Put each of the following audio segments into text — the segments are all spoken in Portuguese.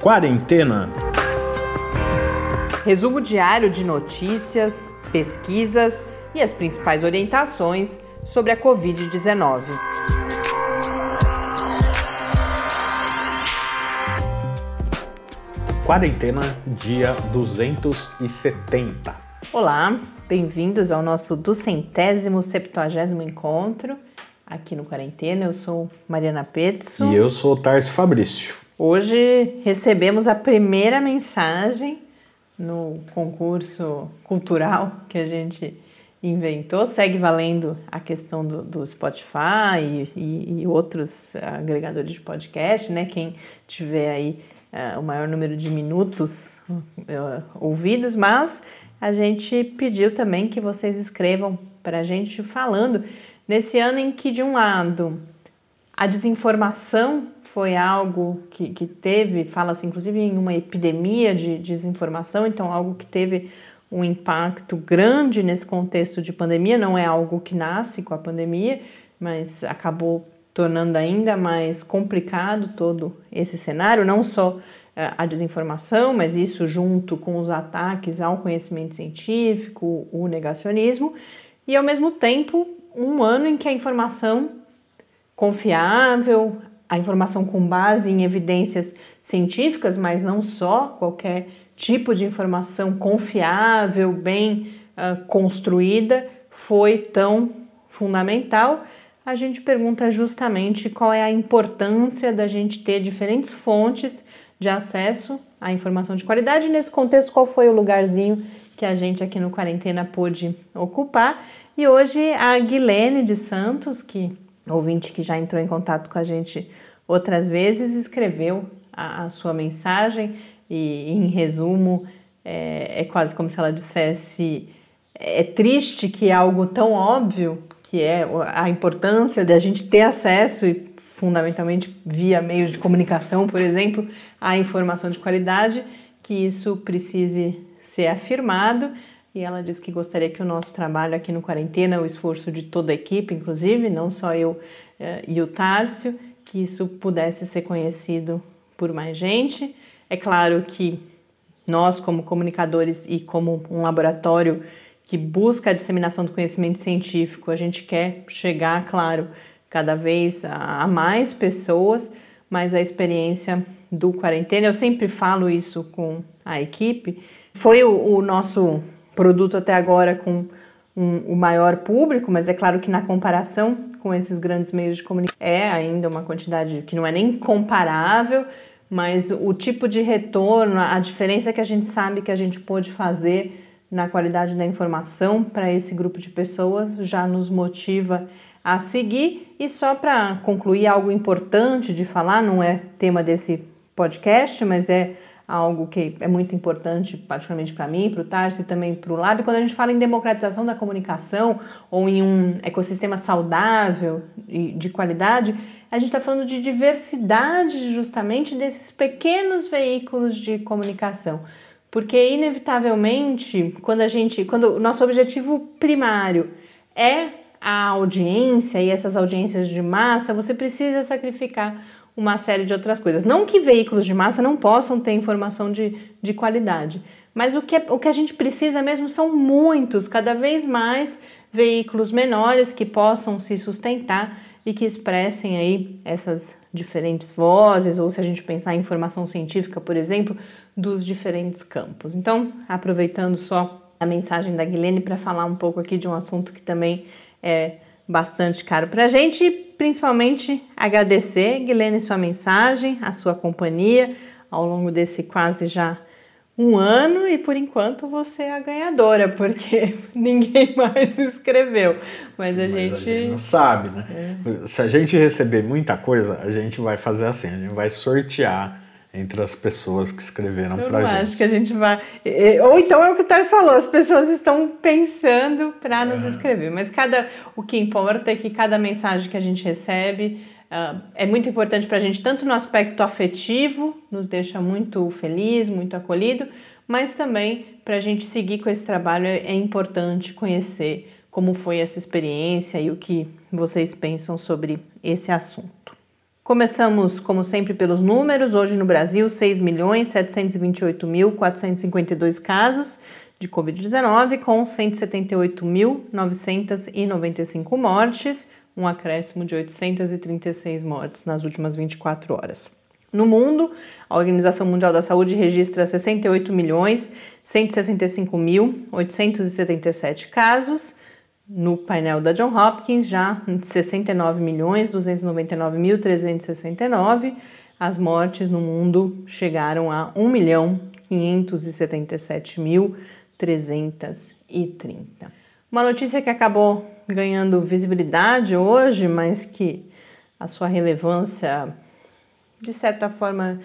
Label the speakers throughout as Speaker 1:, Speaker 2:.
Speaker 1: Quarentena.
Speaker 2: Resumo diário de notícias, pesquisas e as principais orientações sobre a Covid-19.
Speaker 1: Quarentena, dia 270.
Speaker 2: Olá, bem-vindos ao nosso duzentésimo, septuagésimo encontro aqui no Quarentena. Eu sou Mariana Petzo.
Speaker 1: E eu sou Tarso Fabrício.
Speaker 2: Hoje recebemos a primeira mensagem no concurso cultural que a gente inventou. Segue valendo a questão do, do Spotify e, e, e, outros agregadores de podcast, né? Quem tiver aí uh, o maior número de minutos uh, ouvidos, mas a gente pediu também que vocês escrevam para a gente falando nesse ano em que, de um lado, a desinformação foi algo que, que teve, fala-se inclusive em uma epidemia de, de desinformação, então algo que teve um impacto grande nesse contexto de pandemia, não é algo que nasce com a pandemia, mas acabou tornando ainda mais complicado todo esse cenário, não só eh, a desinformação, mas isso junto com os ataques ao conhecimento científico, o negacionismo, e ao mesmo tempo um ano em que a informação confiável, a informação com base em evidências científicas, mas não só, qualquer tipo de informação confiável, bem uh, construída, foi tão fundamental. A gente pergunta justamente qual é a importância da gente ter diferentes fontes de acesso à informação de qualidade. Nesse contexto, qual foi o lugarzinho que a gente aqui no Quarentena pôde ocupar? E hoje a Guilene de Santos, que ouvinte que já entrou em contato com a gente outras vezes, escreveu a, a sua mensagem e, em resumo, é, é, quase como se ela dissesse: é triste que algo tão óbvio, que é a importância de a gente ter acesso e fundamentalmente via meios de comunicação, por exemplo, à informação de qualidade, que isso precise ser afirmado e ela diz que gostaria que o nosso trabalho aqui no Quarentena, o esforço de toda a equipe, inclusive, não só eu eh, e o Tárcio, que isso pudesse ser conhecido por mais gente. É claro que nós, como comunicadores e como um laboratório que busca a disseminação do conhecimento científico, a gente quer chegar, claro, cada vez a, mais pessoas, mas a experiência do quarentena, eu sempre falo isso com a equipe, foi o, o nosso produto até agora com um, o maior público, mas é claro que na comparação com esses grandes meios de comunicação é ainda uma quantidade que não é nem comparável, mas o tipo de retorno, a diferença que a gente sabe que a gente pôde fazer na qualidade da informação para esse grupo de pessoas já nos motiva a seguir. E só para concluir, algo importante de falar, não é tema desse podcast, mas é algo que é muito importante, particularmente para mim, para o Tarso e também para o Lab, quando a gente fala em democratização da comunicação ou em um ecossistema saudável e de qualidade, a gente está falando de diversidade justamente desses pequenos veículos de comunicação. Porque inevitavelmente, quando a gente, quando o nosso objetivo primário é a audiência e essas audiências de massa, você precisa sacrificar uma série de outras coisas. Não que veículos de massa não possam ter informação de, de qualidade, mas o que, é, o que a gente precisa mesmo são muitos, cada vez mais veículos menores que possam se sustentar e que expressem aí essas diferentes vozes, ou se a gente pensar em informação científica, por exemplo, dos diferentes campos. Então, aproveitando só a mensagem da Guilene para falar um pouco aqui de um assunto que também é bastante caro para a gente principalmente agradecer, Guilherme, sua mensagem, a sua companhia ao longo desse quase já um ano e por enquanto você é a ganhadora, porque ninguém mais escreveu. Mas a, Mas gente... a gente.
Speaker 1: não sabe, né? É. Se a gente receber muita coisa, a gente vai fazer assim: a gente vai sortear entre as pessoas que escreveram para a gente.
Speaker 2: acho que a gente vai. Ou então é o que o Tarso falou, as pessoas estão pensando para nos é. escrever. Mas cada o que importa é que cada mensagem que a gente recebe uh, é muito importante para a gente, tanto no aspecto afetivo, nos deixa muito feliz, muito acolhido, mas também para a gente seguir com esse trabalho é, é importante conhecer como foi essa experiência e o que vocês pensam sobre esse assunto. Começamos, como sempre, pelos números. Hoje no Brasil, 6.728.452 casos de Covid-19, com 178.995 mortes, um acréscimo de 836 mortes nas últimas 24 horas. No mundo, a Organização Mundial da Saúde registra 68.165.877 casos. No painel da John Hopkins, já 69.299.369. As mortes no mundo chegaram a 1.577.330. Uma notícia que acabou ganhando visibilidade hoje, mas que a sua relevância de certa forma,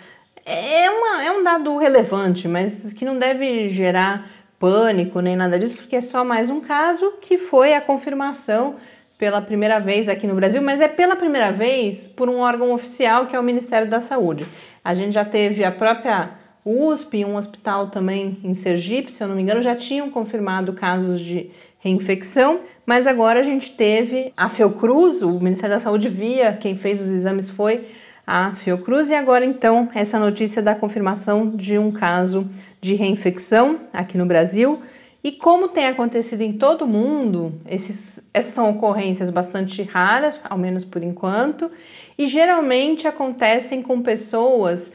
Speaker 2: é, uma, é um dado relevante, mas que não deve gerar pânico nem nada disso, porque é só mais um caso que foi a confirmação pela primeira vez aqui no Brasil, mas é pela primeira vez por um órgão oficial que é o Ministério da Saúde. A gente já teve a própria USP, um hospital também em Sergipe, se eu não me engano, já tinham confirmado casos de reinfecção, mas agora a gente teve a Fiocruz, o Ministério da Saúde via, quem fez os exames foi a Fiocruz. E agora, então, essa notícia da confirmação de um caso de reinfecção aqui no Brasil. E como tem acontecido em todo o mundo, esses, essas são ocorrências bastante raras, ao menos por enquanto, e geralmente acontecem com pessoas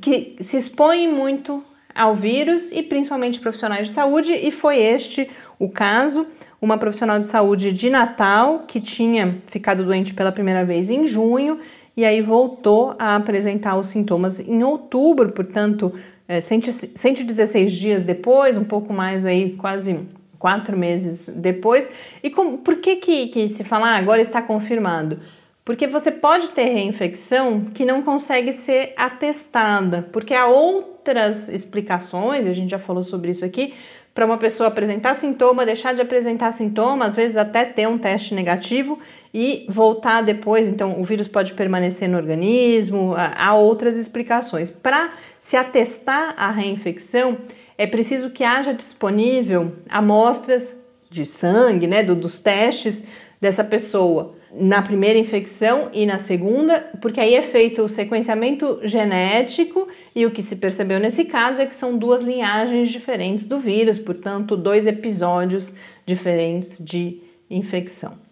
Speaker 2: que se expõem muito ao vírus e principalmente profissionais de saúde, e foi este o caso. Uma profissional de saúde de Natal que tinha ficado doente pela primeira vez em junho e aí voltou a apresentar os sintomas em outubro, portanto, é, 116 dias depois, um pouco mais aí, quase quatro meses depois. E com, por que, que, que se fala ah, agora está confirmado? Porque você pode ter reinfecção que não consegue ser atestada, porque há outras explicações, a gente já falou sobre isso aqui, para uma pessoa apresentar sintoma, deixar de apresentar sintoma, às vezes até ter um teste negativo e voltar depois. Então, o vírus pode permanecer no organismo, há outras explicações. Para se atestar a reinfecção, é preciso que haja disponível amostras de sangue, né, do, dos testes dessa pessoa na primeira infecção e na segunda, porque aí é feito o sequenciamento genético e o que se percebeu nesse caso é que são duas linhagens diferentes do vírus, portanto, dois episódios diferentes de infecção.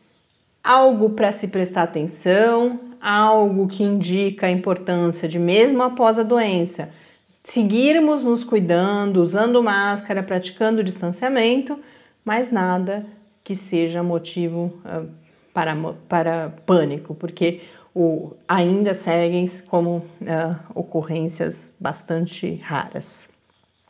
Speaker 2: Algo para se prestar atenção, algo que indica a importância de, mesmo após a doença, seguirmos nos cuidando, usando máscara, praticando distanciamento, mas nada que seja motivo uh, para, para pânico, porque o, ainda seguem como uh, ocorrências bastante raras.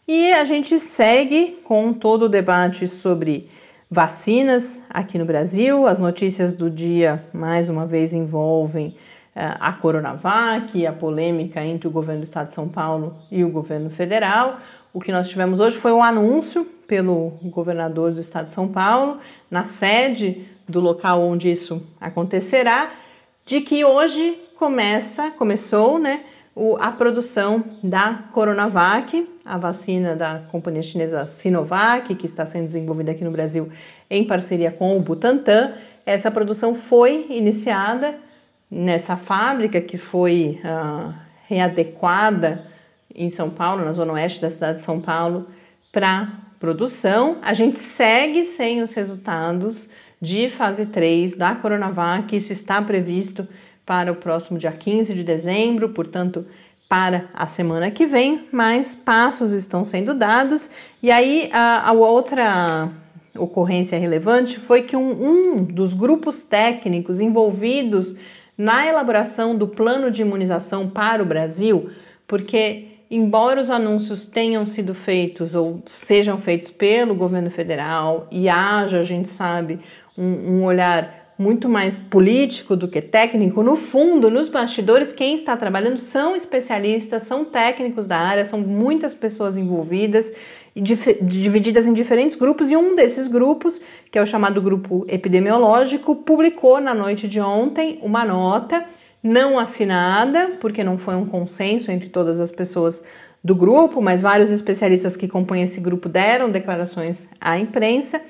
Speaker 2: E a gente segue com todo o debate sobre vacinas aqui no Brasil. As notícias do dia, mais uma vez, envolvem uh, a Coronavac a polêmica entre o governo do estado de São Paulo e o governo federal. O que nós tivemos hoje foi um anúncio pelo governador do estado de São Paulo, na sede do local onde isso acontecerá, de que hoje começa, começou, né, o, a produção da Coronavac, a vacina da companhia chinesa Sinovac, que está sendo desenvolvida aqui no Brasil em parceria com o Butantan. Essa produção foi iniciada nessa fábrica que foi uh, readequada em São Paulo, na zona oeste da cidade de São Paulo, para produção. A gente segue sem os resultados de fase 3 da Coronavac. Isso está previsto para o próximo dia 15 de dezembro, portanto, para a semana que vem, mas passos estão sendo dados. E aí, a, a outra ocorrência relevante foi que um, um dos grupos técnicos envolvidos na elaboração do plano de imunização para o Brasil, porque embora os anúncios tenham sido feitos ou sejam feitos pelo governo federal e haja, a gente sabe, um, um olhar muito mais político do que técnico, no fundo, nos bastidores, quem está trabalhando são especialistas, são técnicos da área, são muitas pessoas envolvidas divididas em diferentes grupos, e um desses grupos, que é o chamado grupo epidemiológico, publicou na noite de ontem uma nota não assinada, porque não foi um consenso entre todas as pessoas do grupo, mas vários especialistas que compõem esse grupo deram declarações à imprensa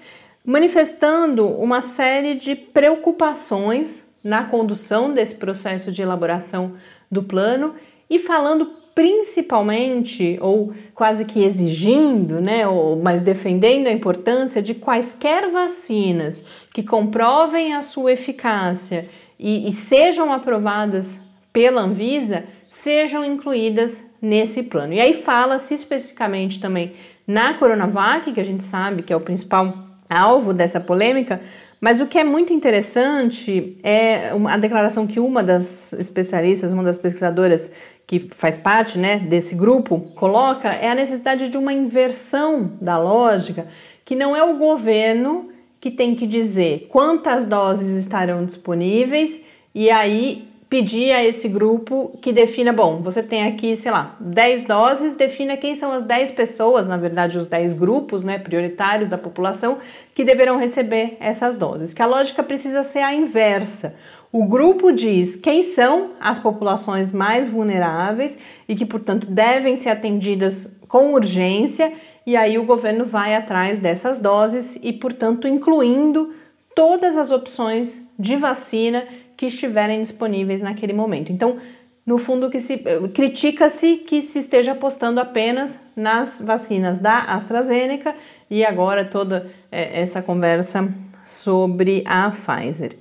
Speaker 2: manifestando uma série de preocupações na condução desse processo de elaboração do plano e falando principalmente ou quase que exigindo, né, ou mas defendendo a importância de quaisquer vacinas que comprovem a sua eficácia e, e sejam aprovadas pela Anvisa sejam incluídas nesse plano. E aí fala-se especificamente também na Coronavac, que a gente sabe que é o principal alvo dessa polêmica, mas o que é muito interessante é a declaração que uma das especialistas, uma das pesquisadoras que faz parte né, desse grupo, coloca é a necessidade de uma inversão da lógica, que não é o governo que tem que dizer quantas doses estarão disponíveis e aí pedir a esse grupo que defina, bom, você tem aqui, sei lá, 10 doses, defina quem são as 10 pessoas, na verdade, os 10 grupos, né, prioritários da população que deverão receber essas doses. Que a lógica precisa ser a inversa. O grupo diz quem são as populações mais vulneráveis e que, portanto, devem ser atendidas com urgência, e aí o governo vai atrás dessas doses e, portanto, incluindo todas as opções de vacina que estiverem disponíveis naquele momento. Então, no fundo, que se critica-se que se esteja apostando apenas nas vacinas da AstraZeneca e agora toda é, essa conversa sobre a Pfizer.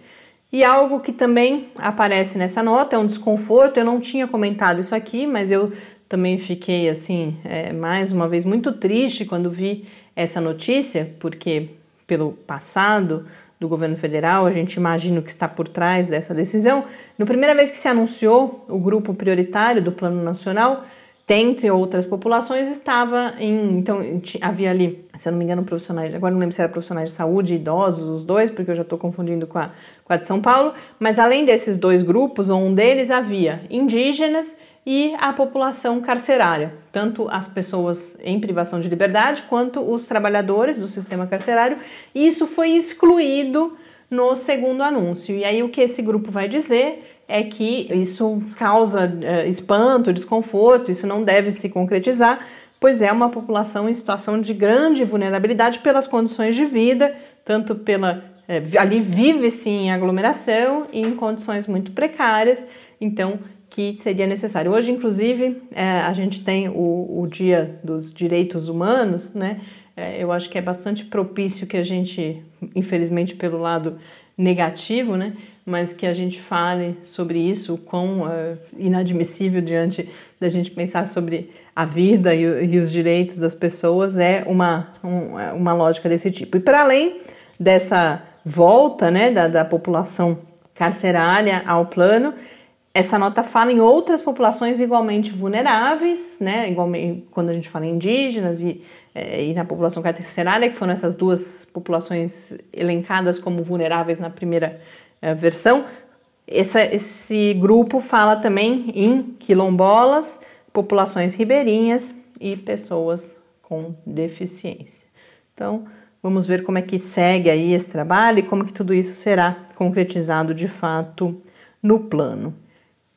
Speaker 2: E algo que também aparece nessa nota é um desconforto. Eu não tinha comentado isso aqui, mas eu também fiquei assim, é, mais uma vez, muito triste quando vi essa notícia, porque pelo passado do governo federal, a gente imagina o que está por trás dessa decisão. Na primeira vez que se anunciou o grupo prioritário do Plano Nacional, dentre outras populações, estava em. Então, havia ali, se eu não me engano, profissionais, agora não lembro se era profissionais de saúde, idosos, os dois, porque eu já estou confundindo com a, com a de São Paulo, mas além desses dois grupos, um deles havia indígenas e a população carcerária, tanto as pessoas em privação de liberdade quanto os trabalhadores do sistema carcerário. E isso foi excluído no segundo anúncio. E aí o que esse grupo vai dizer é que isso causa uh, espanto, desconforto, isso não deve se concretizar, pois é uma população em situação de grande vulnerabilidade pelas condições de vida, tanto pela é, ali vive sim em aglomeração e em condições muito precárias, então que seria necessário. Hoje, inclusive, é, a gente tem o, o Dia dos Direitos Humanos, né? É, eu acho que é bastante propício que a gente, infelizmente pelo lado negativo, né? Mas que a gente fale sobre isso, quão uh, inadmissível diante da gente pensar sobre a vida e, e os direitos das pessoas é uma, um, é uma lógica desse tipo. E para além dessa volta né, da, da população carcerária ao plano, essa nota fala em outras populações igualmente vulneráveis, né? Igualmente, quando a gente fala em indígenas e, é, e na população carcerária, que foram essas duas populações elencadas como vulneráveis na primeira é, versão. Essa, esse grupo fala também em quilombolas, populações ribeirinhas e pessoas com deficiência. Então, vamos ver como é que segue aí esse trabalho e como que tudo isso será concretizado de fato no plano.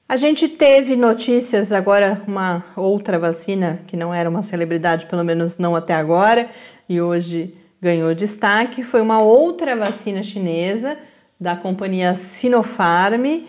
Speaker 2: A gente teve notícias agora, uma outra vacina que não era uma celebridade, pelo menos não até agora, e hoje ganhou destaque, foi uma outra vacina chinesa da companhia Sinopharm,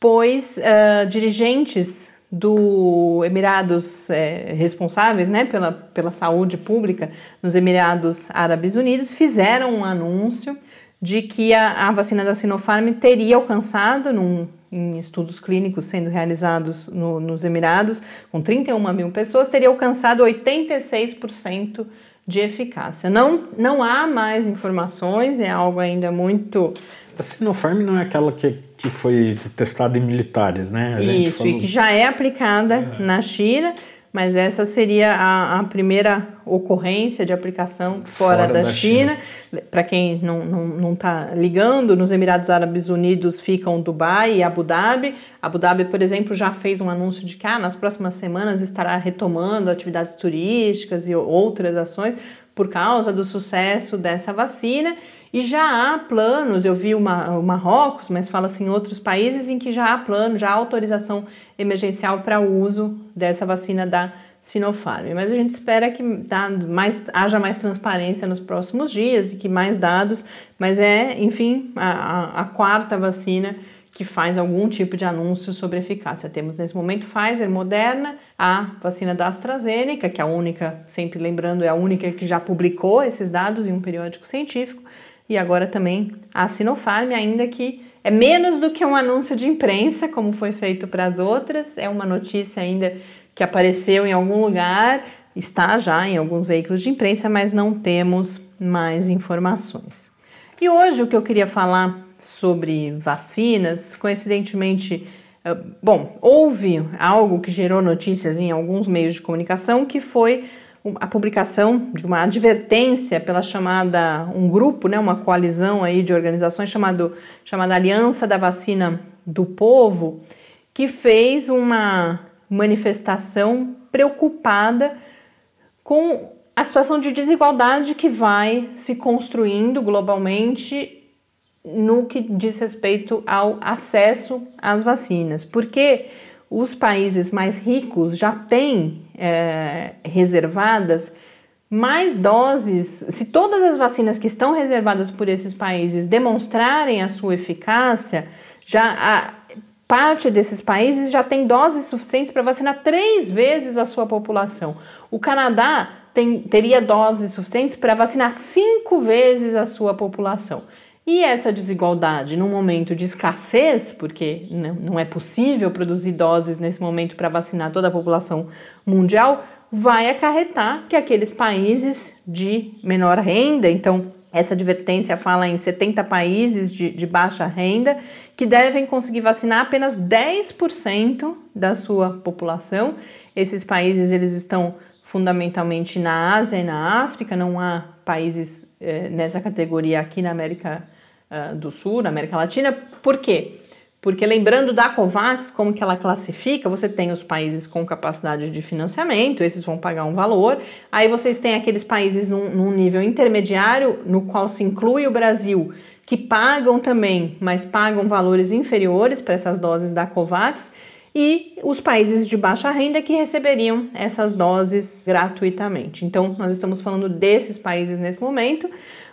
Speaker 2: pois uh, dirigentes do Emirados é, responsáveis né, pela, pela saúde pública nos Emirados Árabes Unidos fizeram um anúncio de que a, a vacina da Sinopharm teria alcançado, num, em estudos clínicos sendo realizados no, nos Emirados, com 31 mil pessoas, teria alcançado 86% de eficácia. Não, não há mais informações, é algo ainda muito.
Speaker 1: A Sinopharm não é aquela que, que foi testada em militares, né?
Speaker 2: Isso, falou... e que já é aplicada é. na China mas essa seria a, a primeira ocorrência de aplicação fora, fora da, da, China. China. Para quem não está não, não tá ligando, nos Emirados Árabes Unidos ficam Dubai e Abu Dhabi. Abu Dhabi, por exemplo, já fez um anúncio de que ah, nas próximas semanas estará retomando atividades turísticas e outras ações por causa do sucesso dessa vacina. E já há planos, eu vi o Marrocos, mas fala-se em outros países em que já há plano, já há autorização emergencial para o uso dessa vacina da Sinopharm. Mas a gente espera que tá, mais, haja mais transparência nos próximos dias e que mais dados, mas é, enfim, a, a quarta vacina que faz algum tipo de anúncio sobre eficácia. Temos nesse momento Pfizer, Moderna, a vacina da AstraZeneca, que é a única, sempre lembrando, é a única que já publicou esses dados em um periódico científico, e agora também a Sinopharm, ainda que é menos do que um anúncio de imprensa, como foi feito para as outras, é uma notícia ainda que apareceu em algum lugar, está já em alguns veículos de imprensa, mas não temos mais informações. E hoje o que eu queria falar sobre vacinas, coincidentemente, eh, bom, houve algo que gerou notícias em alguns meios de comunicação que foi a publicação de uma advertência pela chamada um grupo, né, uma coalizão aí de organizações chamado chamada Aliança da Vacina do Povo, que fez uma manifestação preocupada com a situação de desigualdade que vai se construindo globalmente no que diz respeito ao acesso às vacinas, porque os países mais ricos já têm é, reservadas mais doses. Se todas as vacinas que estão reservadas por esses países demonstrarem a sua eficácia, já parte desses países já tem doses suficientes para vacinar três vezes a sua população. O Canadá tem, teria doses suficientes para vacinar cinco vezes a sua população. E essa desigualdade, num momento de escassez, porque não é possível produzir doses nesse momento para vacinar toda a população mundial, vai acarretar que aqueles países de menor renda, então essa advertência fala em 70 países de, de baixa renda, que devem conseguir vacinar apenas 10% da sua população. Esses países eles estão fundamentalmente na Ásia e na África, não há países eh, nessa categoria aqui na América uh, do Sul, na América Latina. Por quê? Porque lembrando da COVAX, como que ela classifica, você tem os países com capacidade de financiamento, esses vão pagar um valor. Aí vocês têm aqueles países num, num nível intermediário, no qual se inclui o Brasil, que pagam também, mas pagam valores inferiores para essas doses da COVAX e os países de baixa renda que receberiam essas doses gratuitamente. Então, nós estamos falando desses países nesse momento,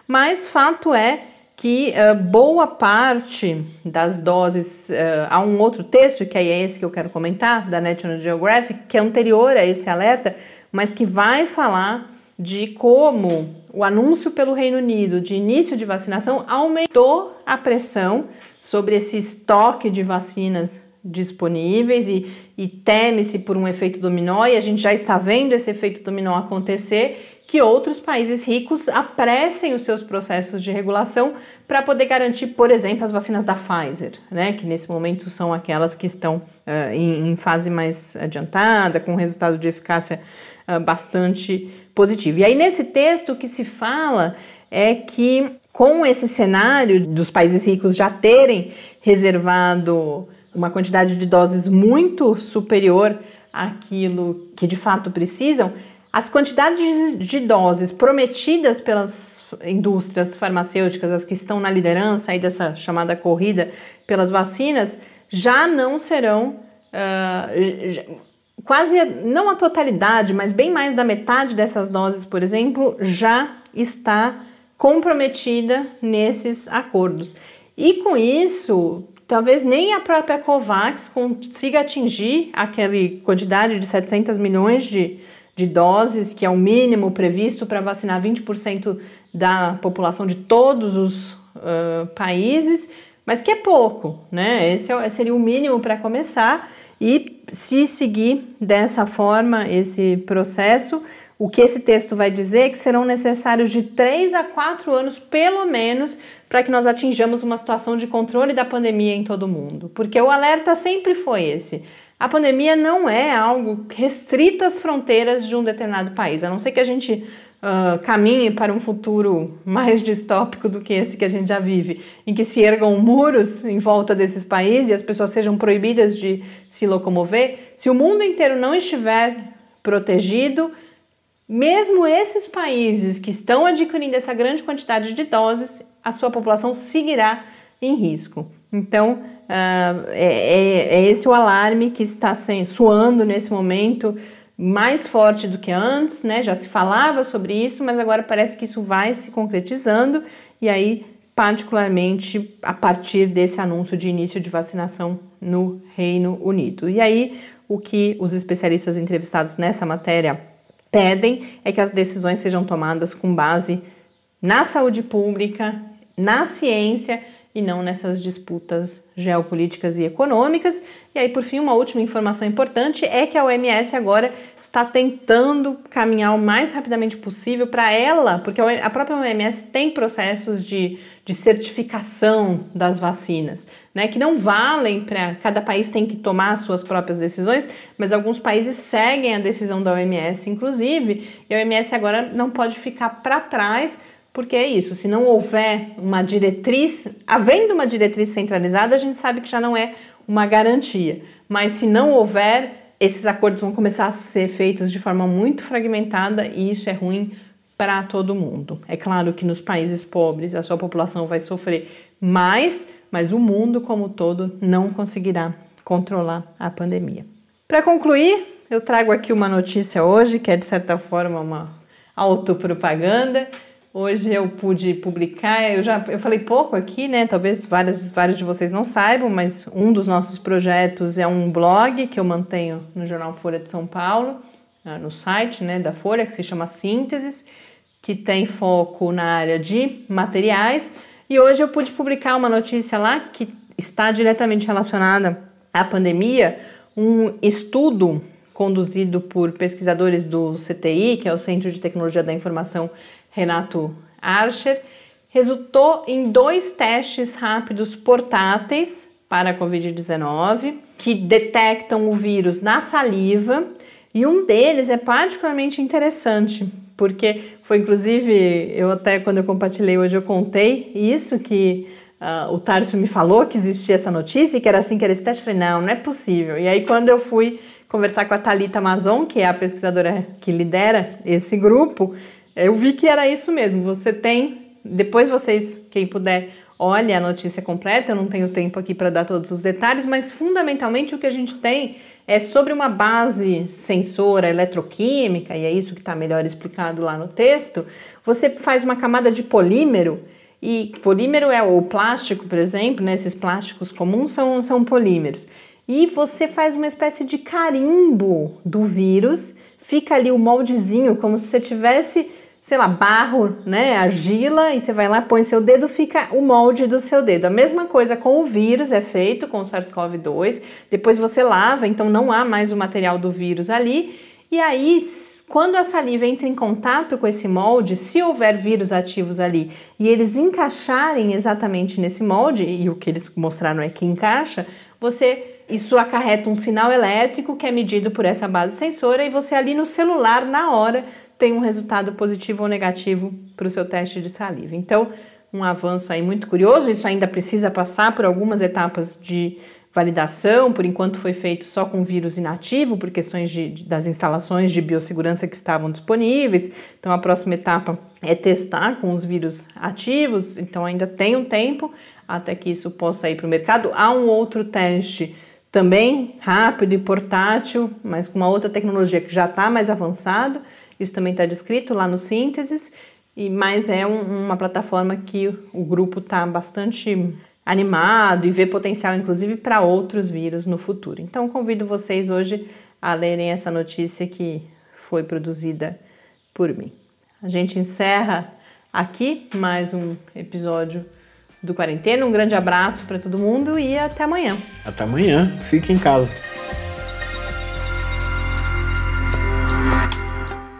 Speaker 2: mas fato é que uh, boa parte das doses. Uh, há um outro texto, que é esse que eu quero comentar, da National Geographic, que é anterior a esse alerta, mas que vai falar de como o anúncio pelo Reino Unido de início de vacinação aumentou a pressão sobre esse estoque de vacinas disponíveis e, e teme-se por um efeito dominó, e a gente já está vendo esse efeito dominó acontecer, que outros países ricos apressem os seus processos de regulação para poder garantir, por exemplo, as vacinas da Pfizer, né, que nesse momento são aquelas que estão uh, em, em, fase mais adiantada, com resultado de eficácia uh, bastante positivo. E aí, nesse texto, o que se fala é que, com esse cenário dos países ricos já terem reservado uma quantidade de doses muito superior àquilo que de fato precisam, as quantidades de doses prometidas pelas indústrias farmacêuticas, as que estão na liderança aí dessa chamada corrida pelas vacinas, já não serão uh, quase não a totalidade, mas bem mais da metade dessas doses, por exemplo, já está comprometida nesses acordos. E com isso, talvez nem a própria COVAX consiga atingir aquela quantidade de 700 milhões de, de doses, que é o mínimo previsto para vacinar 20% da população de todos os uh, países, mas que é pouco, né? Esse é, seria o mínimo para começar. E se seguir dessa forma esse processo, o que esse texto vai dizer é que serão necessários de 3 a 4 anos, pelo menos, para que nós atinjamos uma situação de controle da pandemia em todo o mundo. Porque o alerta sempre foi esse. A pandemia não é algo restrito às fronteiras de um determinado país, a não ser que a gente uh, caminhe para um futuro mais distópico do que esse que a gente já vive, em que se ergam muros em volta desses países e as pessoas sejam proibidas de se locomover. Se o mundo inteiro não estiver protegido, mesmo esses países que estão adquirindo essa grande quantidade de doses, a sua população seguirá em risco. Então, uh, é, é, esse o alarme que está soando nesse momento mais forte do que antes, né? Já se falava sobre isso, mas agora parece que isso vai se concretizando e aí particularmente a partir desse anúncio de início de vacinação no Reino Unido. E aí, o que os especialistas entrevistados nessa matéria pedem é que as decisões sejam tomadas com base na saúde pública, na ciência e não nessas disputas geopolíticas e econômicas. E aí, por fim, uma última informação importante é que a OMS agora está tentando caminhar o mais rapidamente possível para ela, porque a própria OMS tem processos de, de certificação das vacinas, né, que não valem para cada país tem que tomar as suas próprias decisões, mas alguns países seguem a decisão da OMS, inclusive, e a OMS agora não pode ficar para trás porque é isso, se não houver uma diretriz, havendo uma diretriz centralizada, a gente sabe que já não é uma garantia. Mas se não houver, esses acordos vão começar a ser feitos de forma muito fragmentada e isso é ruim para todo mundo. É claro que nos países pobres a sua população vai sofrer mais, mas o mundo como todo não conseguirá controlar a pandemia. Para concluir, eu trago aqui uma notícia hoje que é de certa forma uma autopropaganda Hoje eu pude publicar, eu já eu falei pouco aqui, né? Talvez várias, vários de vocês não saibam, mas um dos nossos projetos é um blog que eu mantenho no jornal Folha de São Paulo, ah, no site né, da Folha, que se chama Sínteses, que tem foco na área de materiais. E hoje eu pude publicar uma notícia lá que está diretamente relacionada à pandemia, um estudo conduzido por pesquisadores do CTI, que é o Centro de Tecnologia da Informação Renato Archer, resultou em dois testes rápidos portáteis para a Covid-19 que detectam o vírus na saliva e um deles é particularmente interessante porque foi inclusive eu até quando eu compartilhei hoje eu contei isso que uh, o Tarso me falou que existia essa notícia e que era assim que era esse teste. Eu falei, não, não é possível. E aí quando eu fui conversar com a Talita Mazon, que é a pesquisadora que lidera esse grupo, eu vi que era isso mesmo. Você tem, depois vocês, quem puder, olhe a notícia completa. Eu não tenho tempo aqui para dar todos os detalhes, mas fundamentalmente o que a gente tem é sobre uma base sensora eletroquímica, e é isso que está melhor explicado lá no texto. Você faz uma camada de polímero. E polímero é o plástico, por exemplo, né? esses plásticos comuns são, são polímeros. E você faz uma espécie de carimbo do vírus, fica ali o moldezinho, como se você tivesse sei lá, barro, né, argila, e você vai lá, põe seu dedo, fica o molde do seu dedo. A mesma coisa com o vírus é feito com o SARS-CoV-2. Depois você lava, então não há mais o material do vírus ali. E aí, quando a saliva entra em contato com esse molde, se houver vírus ativos ali e eles encaixarem exatamente nesse molde, e o que eles mostraram é que encaixa, você isso acarreta um sinal elétrico que é medido por essa base sensora e você ali no celular na hora tem um resultado positivo ou negativo para o seu teste de saliva. Então, um avanço aí muito curioso, isso ainda precisa passar por algumas etapas de validação, por enquanto foi feito só com vírus inativo, por questões de, de, das instalações de biossegurança que estavam disponíveis. Então, a próxima etapa é testar com os vírus ativos, então ainda tem um tempo até que isso possa ir para o mercado. Há um outro teste também rápido e portátil, mas com uma outra tecnologia que já está mais avançado, isso também está descrito lá no Sínteses, e mas é um, uma plataforma que o grupo está bastante animado e vê potencial, inclusive, para outros vírus no futuro. Então, convido vocês hoje a lerem essa notícia que foi produzida por mim. A gente encerra aqui mais um episódio do Quarentena. Um grande abraço para todo mundo e até amanhã.
Speaker 1: Até amanhã. Fique em casa.